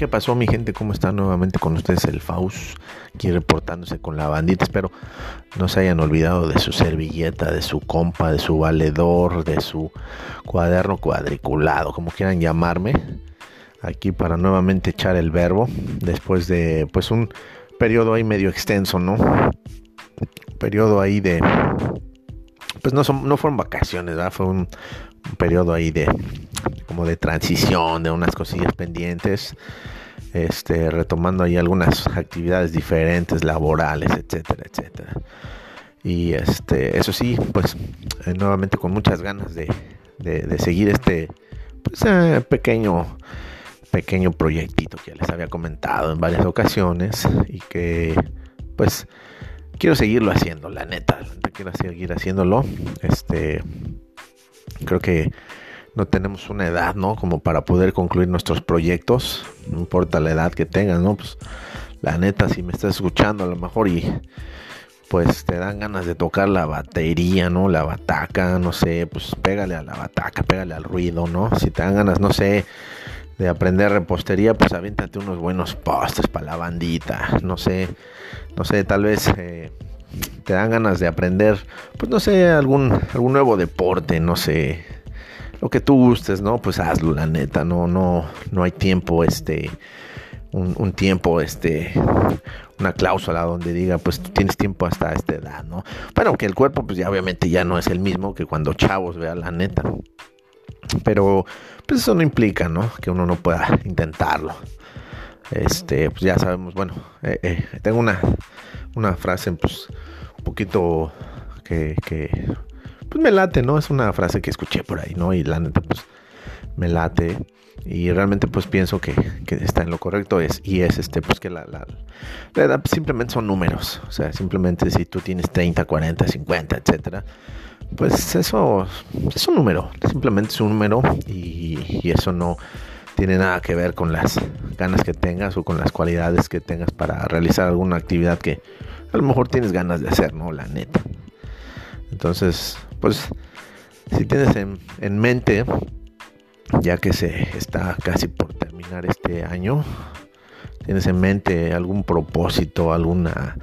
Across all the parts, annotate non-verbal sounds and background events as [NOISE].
¿Qué pasó mi gente? ¿Cómo está nuevamente con ustedes el Faust? Aquí reportándose con la bandita. Espero no se hayan olvidado de su servilleta, de su compa, de su valedor, de su cuaderno cuadriculado, como quieran llamarme. Aquí para nuevamente echar el verbo después de pues un periodo ahí medio extenso, ¿no? Periodo ahí de pues no son no fueron vacaciones, ¿verdad? Fue un periodo ahí de como de transición, de unas cosillas pendientes, este, retomando ahí algunas actividades diferentes, laborales, etcétera, etcétera. Y este, eso sí, pues eh, nuevamente con muchas ganas de, seguir este pues, eh, pequeño, pequeño proyectito que les había comentado en varias ocasiones y que pues quiero seguirlo haciendo, la neta, quiero seguir haciéndolo. Este, creo que no tenemos una edad, ¿no? Como para poder concluir nuestros proyectos, no importa la edad que tengas, ¿no? Pues la neta, si me estás escuchando a lo mejor y pues te dan ganas de tocar la batería, ¿no? La bataca, no sé, pues pégale a la bataca, pégale al ruido, ¿no? Si te dan ganas, no sé, de aprender repostería, pues aviéntate unos buenos postres para la bandita, no sé, no sé, tal vez eh, te dan ganas de aprender, pues no sé, algún, algún nuevo deporte, no sé, lo que tú gustes, ¿no? Pues hazlo, la neta, no, no, no hay tiempo, este, un, tiempo, este, una cláusula donde diga, pues tienes tiempo hasta esta edad, ¿no? Bueno, que el cuerpo, pues ya obviamente ya no es el mismo que cuando chavos, vea la neta. Pero, pues eso no implica, ¿no? Que uno no pueda intentarlo. Este, pues ya sabemos, bueno, eh, eh, tengo una, una frase, pues, un poquito que, que pues me late, ¿no? Es una frase que escuché por ahí, ¿no? Y la neta, pues me late. Y realmente pues pienso que, está en lo correcto es, y es este, pues que la, la, edad simplemente son números. O sea, simplemente si tú tienes 30, 40, 50, etcétera, pues eso es un número. Simplemente es un número y, y eso no tiene nada que ver con las ganas que tengas o con las cualidades que tengas para realizar alguna actividad que a lo mejor tienes ganas de hacer, ¿no? La neta. Entonces, pues si tienes en, mente, ya que se está casi por terminar este año, tienes en mente algún propósito, alguna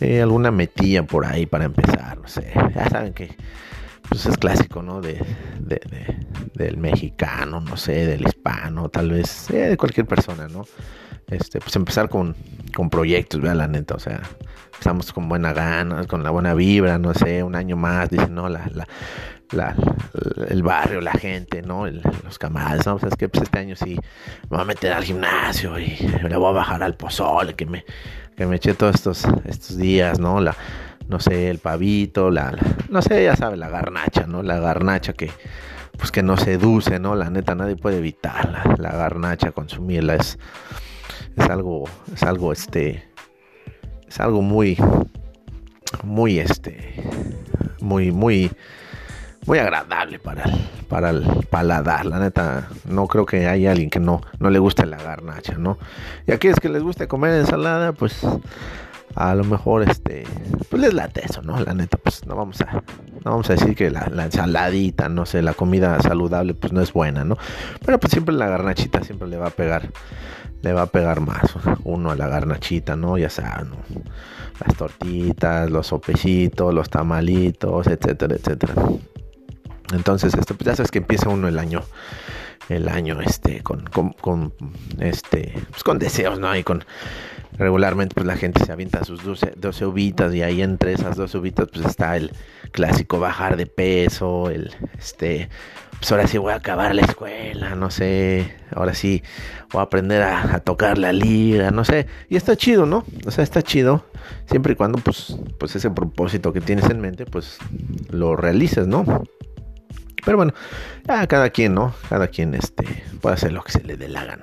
eh, alguna metilla por ahí para empezar, no sé, ya saben que pues es clásico, ¿no? De, del mexicano, no sé, del hispano, tal vez, eh, de cualquier persona, ¿no? Este, pues empezar con, con proyectos, vea la neta, o sea, estamos con buena gana, con la buena vibra, no sé, un año más, dicen, no, la, la, el barrio, la gente, ¿no? los camaradas, ¿no? es que pues este año sí me voy a meter al gimnasio y le voy a bajar al pozole que me, que me eché todos estos, estos días, ¿no? La, no sé, el pavito, la, no sé, ya sabe, la garnacha, ¿no? La garnacha que, pues que no seduce, ¿no? La neta, nadie puede evitar la garnacha, consumirla, es, es algo, es algo, este, es algo muy, muy, este, muy, muy, muy agradable para el, para el paladar. La neta, no creo que haya alguien que no, no le guste la garnacha, ¿no? Y aquí es que les guste comer ensalada, pues a lo mejor este pues les late eso, ¿no? La neta, pues no vamos a no vamos a decir que la, la, ensaladita, no sé, la comida saludable pues no es buena, ¿no? Pero pues siempre la garnachita siempre le va a pegar le va a pegar más uno a la garnachita, ¿no? Ya sea, ¿no? las tortitas, los sopecitos, los tamalitos, etcétera, etcétera. Entonces, esto, pues ya sabes que empieza uno el año, el año, este, con, con, este, pues con deseos, ¿no? Y con regularmente pues la gente se avienta sus 12, 12 uvitas y ahí entre esas 12 uvitas pues está el clásico bajar de peso, el este pues ahora sí voy a acabar la escuela, no sé, ahora sí voy a aprender a, tocar la lira, no sé, y está chido, ¿no? O sea, está chido, siempre y cuando pues, pues ese propósito que tienes en mente, pues lo realices, ¿no? Pero bueno, ya cada quien, ¿no? Cada quien este, puede hacer lo que se le dé la gana.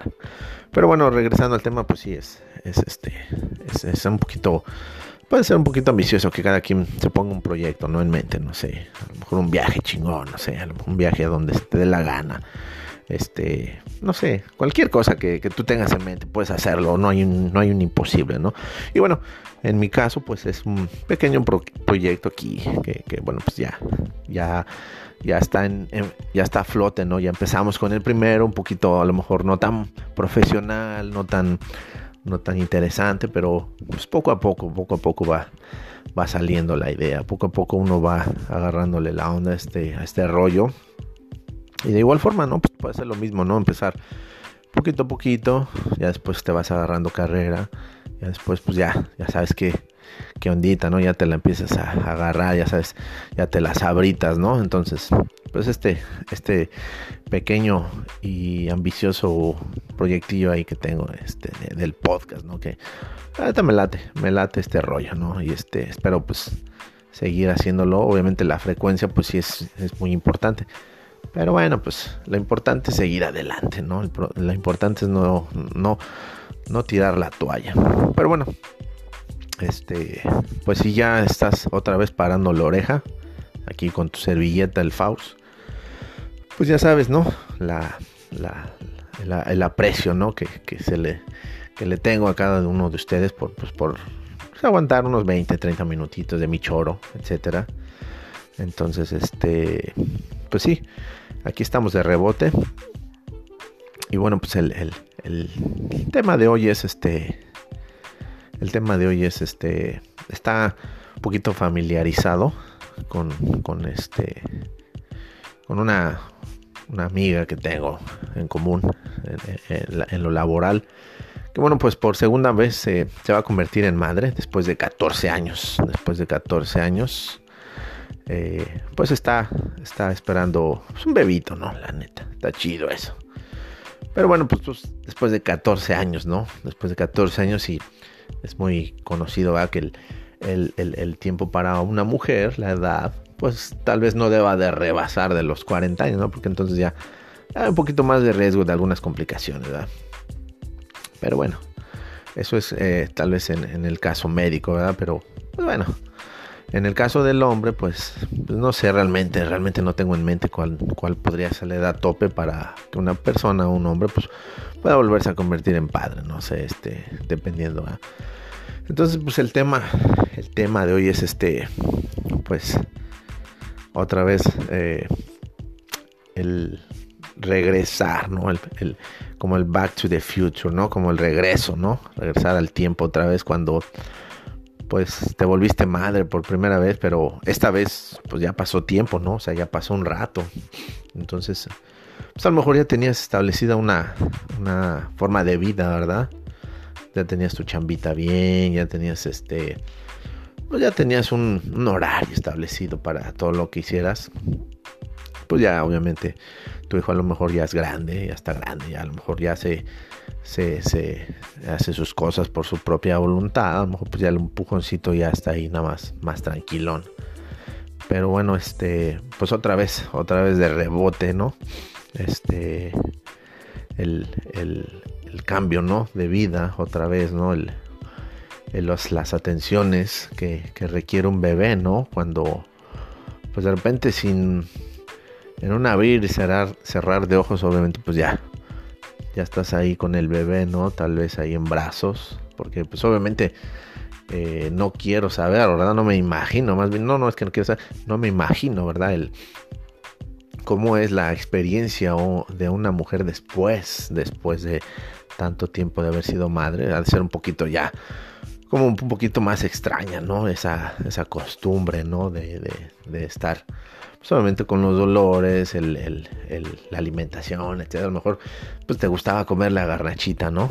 Pero bueno, regresando al tema, pues sí, es, es este, es, es un poquito puede ser un poquito ambicioso que cada quien se ponga un proyecto, ¿no? En mente, no sé, a lo mejor un viaje chingón, no sé, a lo mejor un viaje a donde te dé la gana. Este, no sé, cualquier cosa que, tú tengas en mente, puedes hacerlo, no hay un, no hay un imposible, ¿no? Y bueno, en mi caso, pues es un pequeño proyecto aquí, que, bueno, pues ya, ya, ya está en, ya está a flote, ¿no? Ya empezamos con el primero, un poquito, a lo mejor no tan profesional, no tan, no tan interesante, pero pues poco a poco, poco a poco va, va saliendo la idea, poco a poco uno va agarrándole la onda a este, a este rollo y de igual forma, ¿no? Pues puede ser lo mismo, ¿no? Empezar poquito a poquito, ya después te vas agarrando carrera, ya después pues ya, ya sabes que, qué ondita, ¿no? Ya te la empiezas a, agarrar, ya sabes, ya te las abritas, ¿no? Entonces, pues este, este pequeño y ambicioso proyectillo ahí que tengo, este, del podcast, ¿no? Que ahorita me late, me late este rollo, ¿no? Y este, espero pues seguir haciéndolo, obviamente la frecuencia pues sí es, es muy importante. Pero bueno, pues lo importante es seguir adelante, ¿no? Lo importante es no, no, no tirar la toalla. Pero bueno, este, pues si ya estás otra vez parando la oreja, aquí con tu servilleta, el Faust, pues ya sabes, ¿no? La, la, el aprecio, ¿no? Que, se le, que le tengo a cada uno de ustedes por, pues, por aguantar unos 20, 30 minutitos de mi choro, etcétera. Entonces, este, pues sí, aquí estamos de rebote. Y bueno, pues el, tema de hoy es este. El tema de hoy es este. Está un poquito familiarizado con, con este. Con una, una amiga que tengo en común en, lo laboral. Que bueno, pues por segunda vez se va a convertir en madre después de 14 años. Después de 14 años. Eh, pues está, está esperando pues, un bebito, ¿no? La neta, está chido eso. Pero bueno, pues, pues, después de 14 años, ¿no? Después de 14 años y es muy conocido ¿verdad? que el, tiempo para una mujer, la edad, pues tal vez no deba de rebasar de los 40 años, ¿no? Porque entonces ya hay un poquito más de riesgo de algunas complicaciones, ¿verdad? Pero bueno, eso es eh, tal vez en, en, el caso médico, ¿verdad? Pero, pues bueno, en el caso del hombre, pues, no sé realmente, realmente no tengo en mente cuál, cuál podría ser la edad tope para que una persona, un hombre, pues pueda volverse a convertir en padre, no sé, este, dependiendo. Entonces, pues el tema, el tema de hoy es este, pues, otra vez, eh, el regresar, ¿no? El, el, como el back to the future, ¿no? Como el regreso, ¿no? Regresar al tiempo otra vez cuando pues te volviste madre por primera vez, pero esta vez pues ya pasó tiempo, ¿no? O sea, ya pasó un rato. Entonces, pues a lo mejor ya tenías establecida una, una forma de vida, ¿verdad? Ya tenías tu chambita bien, ya tenías este, pues ya tenías un, un horario establecido para todo lo que hicieras. Pues ya obviamente tu hijo a lo mejor ya es grande, ya está grande, ya a lo mejor ya se se, hace sus cosas por su propia voluntad, a lo mejor pues ya el empujoncito ya está ahí nada más, más tranquilón. Pero bueno, este, pues otra vez, otra vez de rebote, ¿no? Este, el, cambio, ¿no? De vida, otra vez, ¿no? El, las atenciones que, que, requiere un bebé, ¿no? Cuando, pues de repente sin, en un abrir y cerrar, cerrar de ojos, obviamente, pues ya, ya estás ahí con el bebé, ¿no? Tal vez ahí en brazos, porque pues obviamente eh, no quiero saber, ¿verdad? No me imagino, más bien, no, no es que no quiero saber, no me imagino, ¿verdad? El, cómo es la experiencia de una mujer después, después de tanto tiempo de haber sido madre, ha de ser un poquito ya, como un poquito más extraña, ¿no? Esa, esa costumbre, ¿no? De, de, de estar solamente con los dolores, la alimentación, etc. A lo mejor pues te gustaba comer la garnachita, ¿no?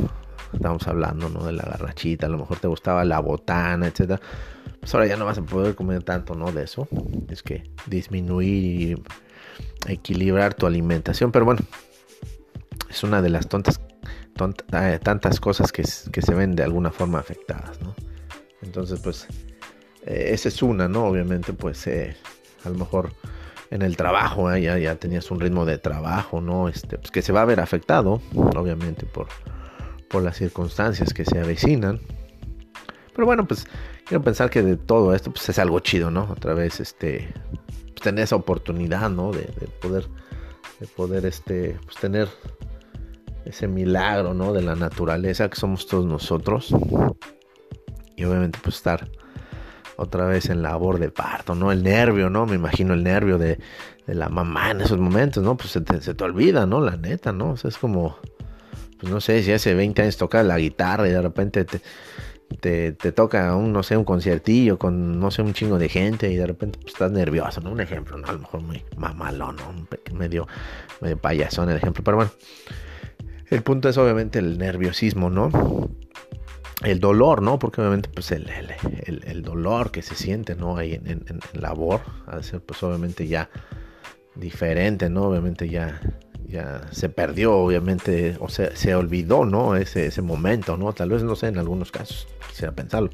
Estamos hablando, ¿no? De la garnachita, a lo mejor te gustaba la botana, etc. Pues ahora ya no vas a poder comer tanto, ¿no? De eso. Es que disminuir y equilibrar tu alimentación. Pero bueno, es una de las tontas, eh, tantas cosas que, se ven de alguna forma afectadas, ¿no? Entonces, pues, eh, esa es una, ¿no? Obviamente, pues, eh, a lo mejor en el trabajo, ya, ya, tenías un ritmo de trabajo, ¿no? Este, pues que se va a ver afectado, obviamente, por, por las circunstancias que se avecinan. Pero bueno, pues quiero pensar que de todo esto, pues es algo chido, ¿no? Otra vez, este, pues, tener esa oportunidad, ¿no? De, poder de poder este, pues, tener ese milagro, ¿no? De la naturaleza que somos todos nosotros. Y obviamente pues estar otra vez en labor de parto, ¿no? El nervio, ¿no? Me imagino el nervio de, la mamá en esos momentos, ¿no? Pues se te, olvida, ¿no? La neta, ¿no? O sea, es como, pues no sé, si hace 20 años toca la guitarra y de repente te, te, te, toca un, no sé, un conciertillo con, no sé, un chingo de gente y de repente pues, estás nervioso, ¿no? Un ejemplo, ¿no? A lo mejor muy mamalón, ¿no? Medio, medio payasón el ejemplo, pero bueno. El punto es obviamente el nerviosismo, ¿no? El dolor, ¿no? Porque obviamente pues el, el, dolor que se siente, ¿no? Ahí en, en, labor, a ser pues obviamente ya diferente, ¿no? Obviamente ya ya se perdió, obviamente, o se, se olvidó, ¿no? Ese, ese momento, ¿no? Tal vez, no sé, en algunos casos, quisiera pensarlo.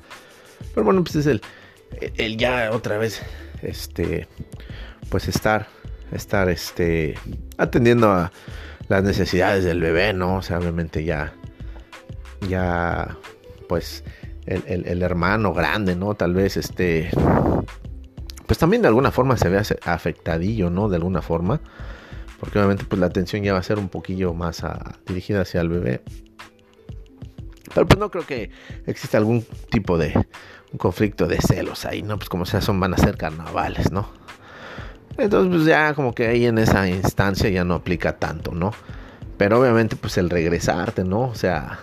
Pero bueno, pues es el, el ya otra vez, este, pues estar, estar, este, atendiendo a las necesidades del bebé, ¿no? O sea, obviamente ya, ya, pues, el, el, hermano grande, ¿no? Tal vez, este, pues también de alguna forma se ve afectadillo, ¿no? De alguna forma porque obviamente pues la atención ya va a ser un poquillo más dirigida hacia el bebé. Pero pues no creo que exista algún tipo de un conflicto de celos ahí, ¿no? Pues como sea, son, van a ser carnavales, ¿no? Entonces pues ya como que ahí en esa instancia ya no aplica tanto, ¿no? Pero obviamente pues el regresarte, ¿no? O sea,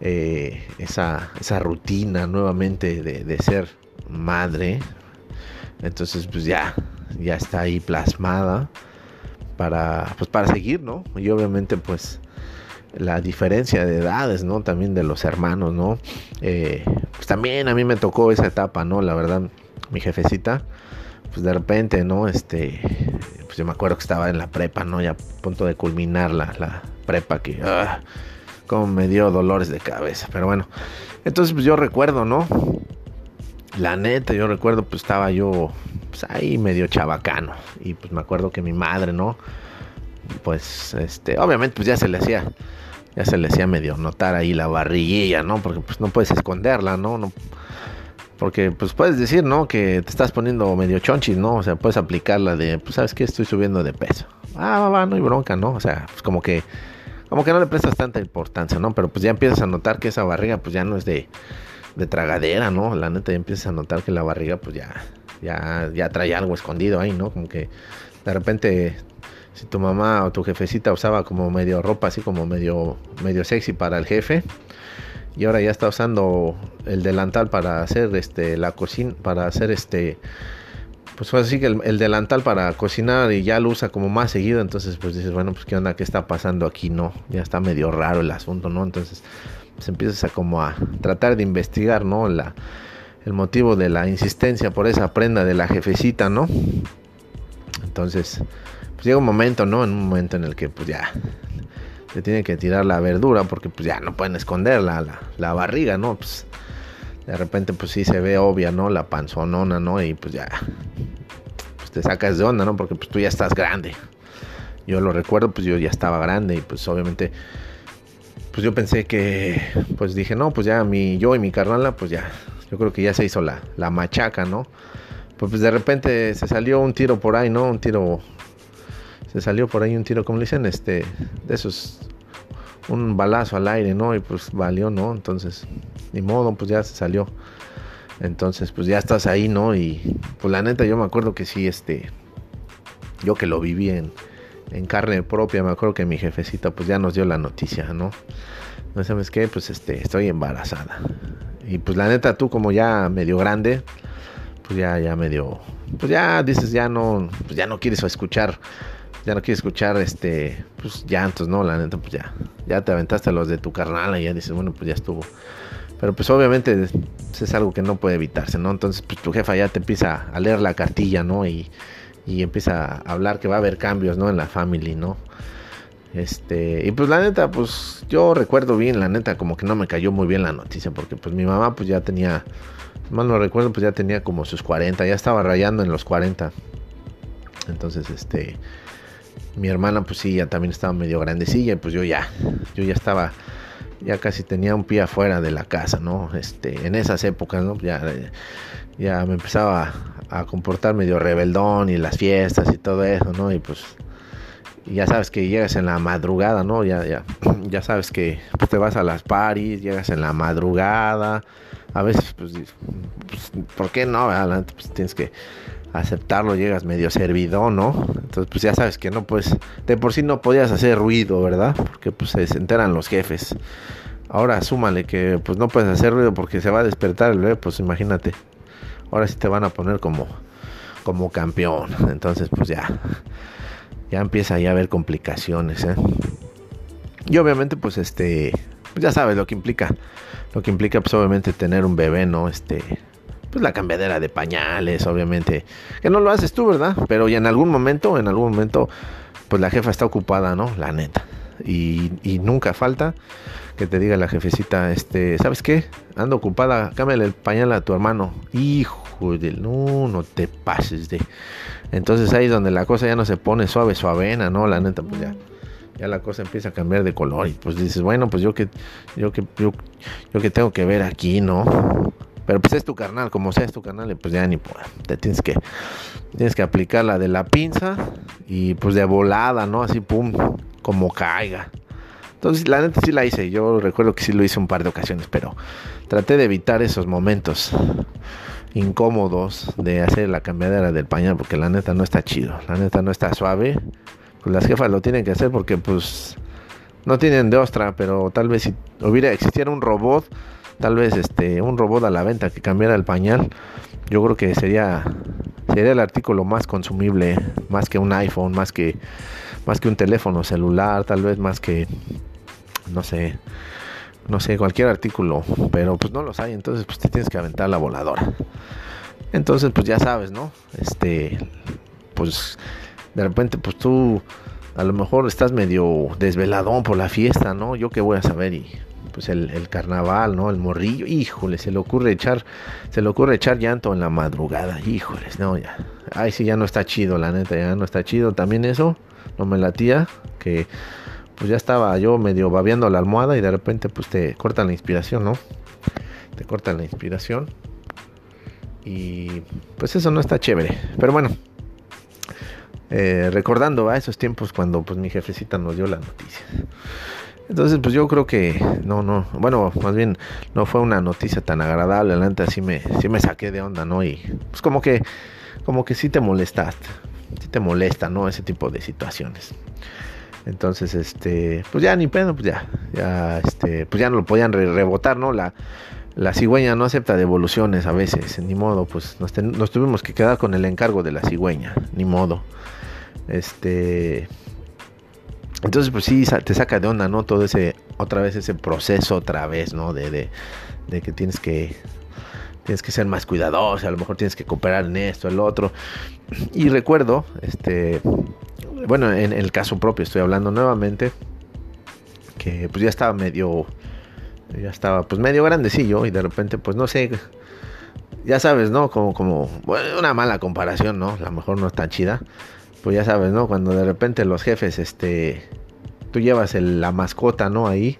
eh, esa, esa rutina nuevamente de, de ser madre, entonces pues ya, ya está ahí plasmada para, pues para seguir, ¿no? Y obviamente pues la diferencia de edades, ¿no? También de los hermanos, ¿no? Eh, pues también a mí me tocó esa etapa, ¿no? La verdad, mi jefecita, pues de repente, ¿no? Este, pues yo me acuerdo que estaba en la prepa, ¿no? Ya a punto de culminar la, la prepa que, ah, como me dio dolores de cabeza, pero bueno. Entonces, pues yo recuerdo, ¿no? La neta, yo recuerdo, pues estaba yo pues ahí medio chabacano. Y pues me acuerdo que mi madre, ¿no? Pues, este, obviamente, pues ya se le hacía, ya se le hacía medio notar ahí la barriguilla, ¿no? Porque pues no puedes esconderla, ¿no? no porque pues puedes decir, ¿no? Que te estás poniendo medio chonchis, ¿no? O sea, puedes aplicarla de, pues sabes que estoy subiendo de peso. Ah, va, va, no hay bronca, ¿no? O sea, pues como que, como que no le prestas tanta importancia, ¿no? Pero pues ya empiezas a notar que esa barriga pues ya no es de, de tragadera, ¿no? La neta ya empiezas a notar que la barriga pues ya, ya, ya trae algo escondido ahí, ¿no? Como que de repente si tu mamá o tu jefecita usaba como medio ropa así como medio medio sexy para el jefe y ahora ya está usando el delantal para hacer este la cocina para hacer este pues así que el, delantal para cocinar y ya lo usa como más seguido entonces pues dices bueno pues qué onda qué está pasando aquí no ya está medio raro el asunto no entonces pues empiezas a como a tratar de investigar no la el motivo de la insistencia por esa prenda de la jefecita, ¿no? Entonces, pues llega un momento, ¿no? En un momento en el que pues ya se tiene que tirar la verdura porque pues ya no pueden esconder la, la, barriga, ¿no? Pues de repente pues sí se ve obvia, ¿no? La panzonona, ¿no? Y pues ya pues te sacas de onda, ¿no? Porque pues tú ya estás grande. Yo lo recuerdo, pues yo ya estaba grande y pues obviamente pues yo pensé que pues dije, no, pues ya mi yo y mi carnala pues ya yo creo que ya se hizo la, la machaca, ¿no? Pues, pues de repente se salió un tiro por ahí, ¿no? Un tiro, se salió por ahí un tiro, como le dicen, este, de esos, un balazo al aire, ¿no? Y pues valió, ¿no? Entonces, ni modo, pues ya se salió. Entonces, pues ya estás ahí, ¿no? Y pues la neta, yo me acuerdo que sí, este, yo que lo viví en, en carne propia, me acuerdo que mi jefecita pues ya nos dio la noticia, ¿no? No sabes qué, pues este, estoy embarazada. Y pues la neta, tú como ya medio grande, pues ya, ya medio, pues ya dices, ya no, pues ya no quieres escuchar, ya no quieres escuchar este, pues llantos, ¿no? La neta, pues ya, ya te aventaste a los de tu carnal y ya dices, bueno, pues ya estuvo. Pero pues obviamente es algo que no puede evitarse, ¿no? Entonces pues tu jefa ya te empieza a leer la cartilla, ¿no? Y, y empieza a hablar que va a haber cambios, ¿no? En la family, ¿no? Este, y pues la neta, pues yo recuerdo bien, la neta, como que no me cayó muy bien la noticia, porque pues mi mamá pues ya tenía, mal no recuerdo, pues ya tenía como sus 40, ya estaba rayando en los 40. Entonces, este, mi hermana pues sí, ya también estaba medio grandecilla, y pues yo ya, yo ya estaba, ya casi tenía un pie afuera de la casa, ¿no? Este, en esas épocas, ¿no? Ya, ya me empezaba a comportar medio rebeldón y las fiestas y todo eso, ¿no? Y pues ya sabes que llegas en la madrugada, ¿no? Ya, ya, [CLEARS THROAT] ya sabes que pues, te vas a las paris, llegas en la madrugada. A veces, pues, pues ¿por qué no? Pues tienes que aceptarlo, llegas medio servido, ¿no? Entonces, pues ya sabes que no, pues, de por sí no podías hacer ruido, ¿verdad? Porque pues se enteran los jefes. Ahora súmale que pues no puedes hacer ruido porque se va a despertar el bebé, pues imagínate. Ahora sí te van a poner como como campeón. Entonces, pues ya ya empieza a haber complicaciones, ¿eh? Y obviamente pues este pues ya sabes lo que implica. Lo que implica pues obviamente tener un bebé, ¿no? Este pues la cambiadera de pañales, obviamente. Que no lo haces tú, ¿verdad? Pero ya en algún momento, en algún momento pues la jefa está ocupada, ¿no? La neta. Y, y nunca falta que te diga la jefecita, este, ¿sabes qué? Ando ocupada, cámbiale el pañal a tu hermano. Hijo de, no, no te pases de. Entonces ahí es donde la cosa ya no se pone suave, suavena, ¿no? La neta, pues ya, ya la cosa empieza a cambiar de color. Y pues dices, bueno, pues yo que, yo que, yo, yo que tengo que ver aquí, ¿no? Pero pues es tu carnal, como sea es tu carnal, pues ya ni por, te tienes que, tienes que aplicar la de la pinza y pues de volada, ¿no? Así pum, como caiga. Entonces, la neta sí la hice. Yo recuerdo que sí lo hice un par de ocasiones, pero traté de evitar esos momentos incómodos de hacer la cambiadera del pañal, porque la neta no está chido. La neta no está suave. Pues las jefas lo tienen que hacer porque, pues, no tienen de ostra, pero tal vez si hubiera existiera un robot, tal vez este un robot a la venta que cambiara el pañal, yo creo que sería sería el artículo más consumible, más que un iPhone, más que más que un teléfono celular, tal vez más que no sé, no sé, cualquier artículo, pero pues no los hay, entonces pues te tienes que aventar la voladora. Entonces pues ya sabes, ¿no? Este, pues de repente pues tú a lo mejor estás medio desveladón por la fiesta, ¿no? Yo qué voy a saber y pues el, carnaval, ¿no? El morrillo, híjole, se le ocurre echar, se le ocurre echar llanto en la madrugada, híjoles, no, ya. Ay, sí, ya no está chido, la neta, ya no está chido. También eso, no me latía, que pues ya estaba yo medio babeando la almohada y de repente pues te cortan la inspiración, ¿no? Te cortan la inspiración. Y pues eso no está chévere. Pero bueno, eh, recordando a esos tiempos cuando pues mi jefecita nos dio la noticia. Entonces pues yo creo que no, no, bueno, más bien no fue una noticia tan agradable, adelante así me, sí me saqué de onda, ¿no? Y pues como que, como que sí te molestaste, sí te molesta, ¿no? Ese tipo de situaciones. Entonces, este, pues ya ni pedo, pues ya, ya, este, pues ya no lo podían rebotar, ¿no? La, la cigüeña no acepta devoluciones a veces, ni modo, pues nos, nos, tuvimos que quedar con el encargo de la cigüeña, ni modo. Este, entonces, pues sí, te saca de onda, ¿no? Todo ese, otra vez ese proceso, otra vez, ¿no? De, de, que tienes que, tienes que ser más cuidadoso, a lo mejor tienes que cooperar en esto, el otro. Y recuerdo, este, bueno, en el caso propio estoy hablando nuevamente, que pues ya estaba medio, ya estaba pues medio grandecillo y de repente pues no sé, ya sabes, ¿no? Como, como, bueno, una mala comparación, ¿no? A lo mejor no está chida, pues ya sabes, ¿no? Cuando de repente los jefes, este, tú llevas la mascota, ¿no? Ahí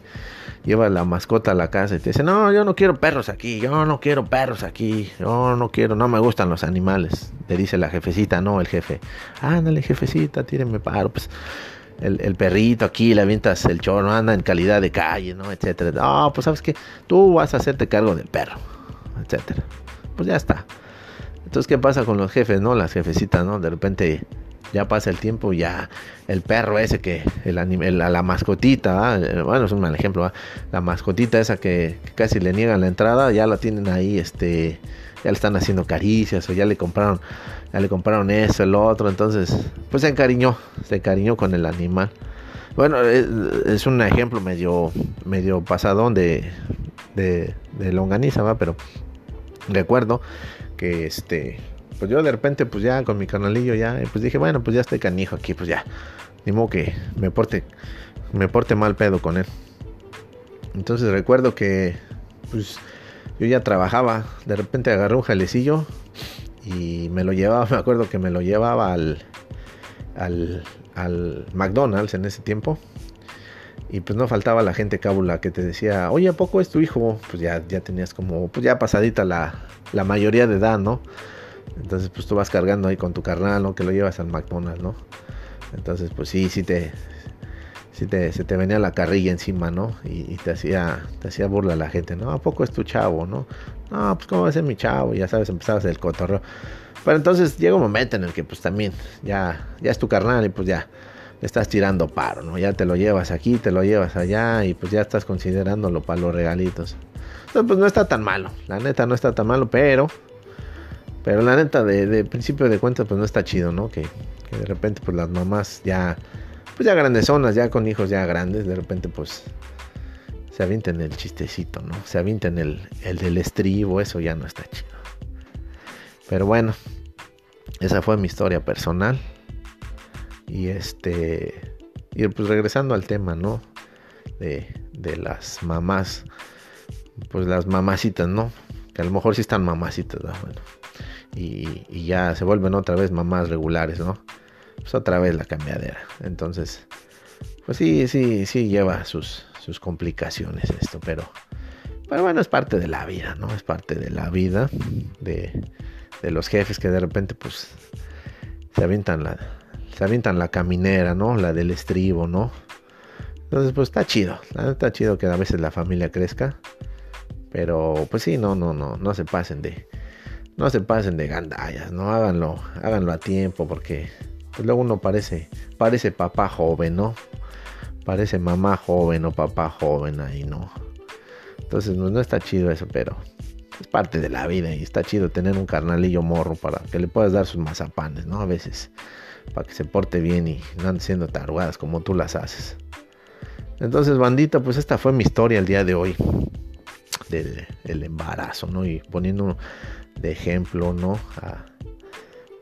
lleva la mascota a la casa y te dice, no, yo no quiero perros aquí, yo no quiero perros aquí, yo no quiero, no me gustan los animales. Le dice la jefecita, no, el jefe, ándale jefecita, tíreme paro, pues el, perrito aquí, le avientas el chorro, anda en calidad de calle, ¿no? Etcétera. No, pues sabes que tú vas a hacerte cargo del perro, etcétera. Pues ya está. Entonces, ¿qué pasa con los jefes, no? Las jefecitas, ¿no? De repente ya pasa el tiempo, ya el perro ese que, el, la, mascotita, bueno, es un mal ejemplo, la mascotita esa que, casi le niegan la entrada, ya la tienen ahí, este, ya le están haciendo caricias o ya le compraron, ya le compraron eso, el otro, entonces, pues se encariñó, se encariñó con el animal. Bueno, es, un ejemplo medio, medio pasadón de, de, de longaniza, ¿va? pero recuerdo que este pues yo de repente, pues ya con mi canalillo ya, pues dije, bueno, pues ya estoy canijo aquí, pues ya. Ni modo que me porte, me porte mal pedo con él. Entonces recuerdo que, pues yo ya trabajaba, de repente agarré un jalecillo y me lo llevaba, [LAUGHS] me acuerdo que me lo llevaba al, al McDonald's en ese tiempo. Y pues no faltaba la gente cábula que te decía, oye, ¿a poco es tu hijo? Pues ya, ya tenías como, pues ya pasadita la, la mayoría de edad, ¿no? Entonces, pues tú vas cargando ahí con tu carnal, ¿no? Que lo llevas al McDonald's, ¿no? Entonces, pues sí, sí te, sí te, se te venía la carrilla encima, ¿no? Y, te hacía, te hacía burla la gente, ¿no? ¿A poco es tu chavo, no? No, pues cómo va a ser mi chavo, y ya sabes, empezabas el cotorreo. Pero entonces llega un momento en el que pues también ya, ya es tu carnal y pues ya estás tirando paro, ¿no? Ya te lo llevas aquí, te lo llevas allá y pues ya estás considerándolo para los regalitos. Entonces pues no está tan malo, la neta no está tan malo, pero... Pero la neta de, principio de cuentas pues no está chido, ¿no? Que, de repente pues las mamás ya... Pues ya grandes zonas, ya con hijos ya grandes, de repente pues se avienten el chistecito, ¿no? Se avienten el, el del estribo, eso ya no está chido. Pero bueno, esa fue mi historia personal. Y este. Y pues regresando al tema, ¿no? De, de las mamás. Pues las mamacitas, ¿no? Que a lo mejor sí están mamacitas, ¿no? Bueno. Y, y, ya se vuelven otra vez mamás regulares, ¿no? Pues otra vez la cambiadera. Entonces, pues sí, sí, sí lleva sus, sus complicaciones esto, pero, pero bueno, es parte de la vida, ¿no? Es parte de la vida de, de los jefes que de repente pues se avientan la se avientan la caminera, ¿no? La del estribo, ¿no? Entonces pues está chido, está chido que a veces la familia crezca, pero pues sí, no no no no se pasen de no se pasen de gandallas, no háganlo, háganlo a tiempo porque pues luego uno parece parece papá joven, ¿no? Parece mamá joven o papá joven ahí, ¿no? Entonces pues, no está chido eso, pero es parte de la vida y está chido tener un carnalillo morro para que le puedas dar sus mazapanes, ¿no? A veces, para que se porte bien y no ande siendo tarugadas como tú las haces. Entonces, bandita, pues esta fue mi historia el día de hoy del embarazo, ¿no? Y poniendo de ejemplo, ¿no? A,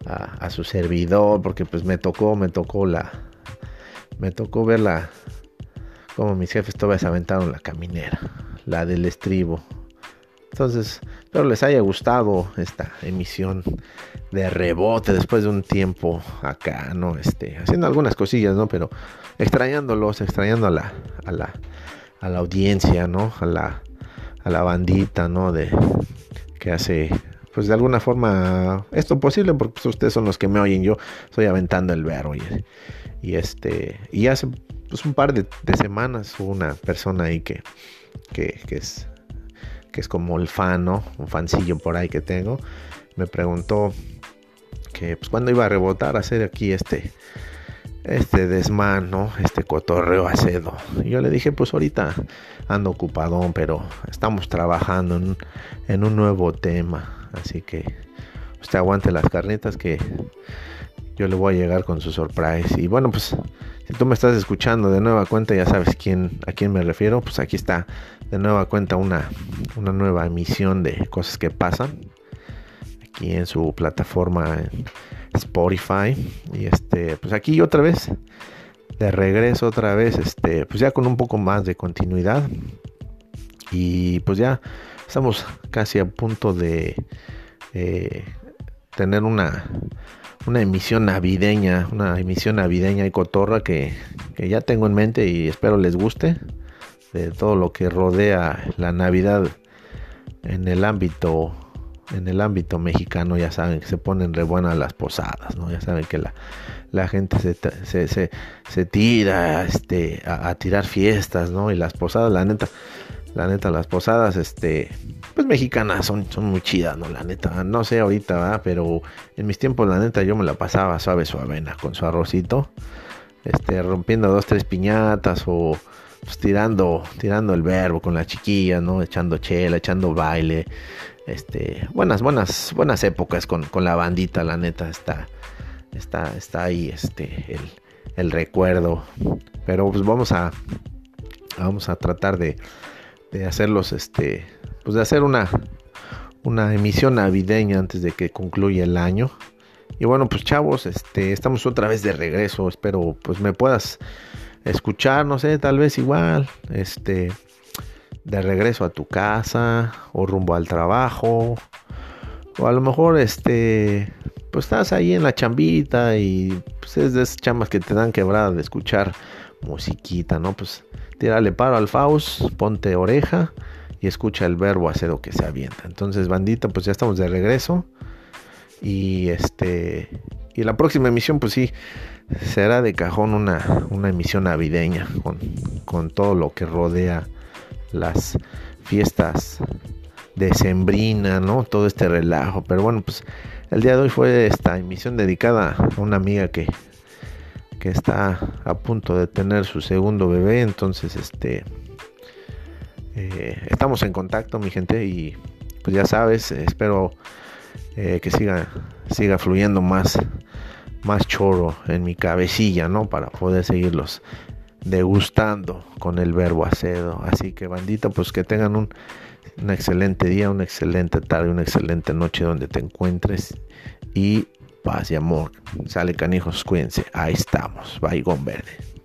a, su servidor, porque pues me tocó, me tocó la, me tocó ver la, como mis jefes todavía se aventaron la caminera, la del estribo, entonces, espero les haya gustado esta emisión de rebote después de un tiempo acá, ¿no? Este, haciendo algunas cosillas, ¿no? Pero extrañándolos, extrañando a la, a la, a la audiencia, ¿no? A la, a la bandita, ¿no? De que hace, pues de alguna forma esto posible porque pues, ustedes son los que me oyen. Yo estoy aventando el verbo y, y este, y hace pues un par de, semanas hubo una persona ahí que, que, que es que es como el fan, ¿no? Un fancillo por ahí que tengo, me preguntó que pues cuando iba a rebotar a hacer aquí este este. Este cotorreo acedo. Y yo le dije, pues ahorita ando ocupadón, pero estamos trabajando en, un nuevo tema. Así que usted aguante las carnitas que yo le voy a llegar con su surprise. Y bueno, pues si tú me estás escuchando de nueva cuenta, ya sabes a quién me refiero. Pues aquí está de nueva cuenta una, una nueva emisión de cosas que pasan. Aquí en su plataforma Spotify. Y este, pues aquí otra vez. De regreso otra vez. Este, pues ya con un poco más de continuidad. Y pues ya estamos casi a punto de eh, tener una una emisión navideña, una emisión navideña y cotorra que, ya tengo en mente y espero les guste de todo lo que rodea la Navidad en el ámbito en el ámbito mexicano ya saben que se ponen re buenas las posadas, ¿no? Ya saben que la, la gente se, se, se, tira este, a, tirar fiestas, ¿no? Y las posadas, la neta, la neta, las posadas, este, pues mexicanas son, son muy chidas, ¿no? La neta, no sé ahorita. Pero en mis tiempos, la neta, yo me la pasaba suave su avena con su arrocito, este, rompiendo dos, tres piñatas o pues, tirando, tirando el verbo con las chiquillas, ¿no? Echando chela, echando baile, este, buenas, buenas, buenas épocas con, con la bandita, la neta, está, está, está ahí, este, el, el recuerdo. Pero pues vamos a, vamos a tratar de de hacerlos, este, pues de hacer una, una emisión navideña antes de que concluya el año. Y bueno, pues chavos, este, estamos otra vez de regreso. Espero pues me puedas escuchar, no sé, tal vez igual, este, de regreso a tu casa o rumbo al trabajo. O a lo mejor, este, pues estás ahí en la chambita y pues es de esas chambas que te dan quebrada de escuchar musiquita, ¿no? Pues tírale paro al Faust, ponte oreja y escucha el verbo acedo que se avienta. Entonces, bandita, pues ya estamos de regreso. Y este y la próxima emisión, pues sí, será de cajón una, una emisión navideña con, con todo lo que rodea las fiestas de Sembrina, ¿no? Todo este relajo. Pero bueno, pues el día de hoy fue esta emisión dedicada a una amiga que, que está a punto de tener su segundo bebé. Entonces, este, eh, estamos en contacto, mi gente, y pues ya sabes, espero eh, que siga, siga fluyendo más, más choro en mi cabecilla, ¿no? Para poder seguirlos degustando con el verbo acedo. Así que bandita, pues que tengan un, un excelente día, una excelente tarde, una excelente noche donde te encuentres y paz y amor. Sale canijos, cuídense. Ahí estamos. Baigón verde.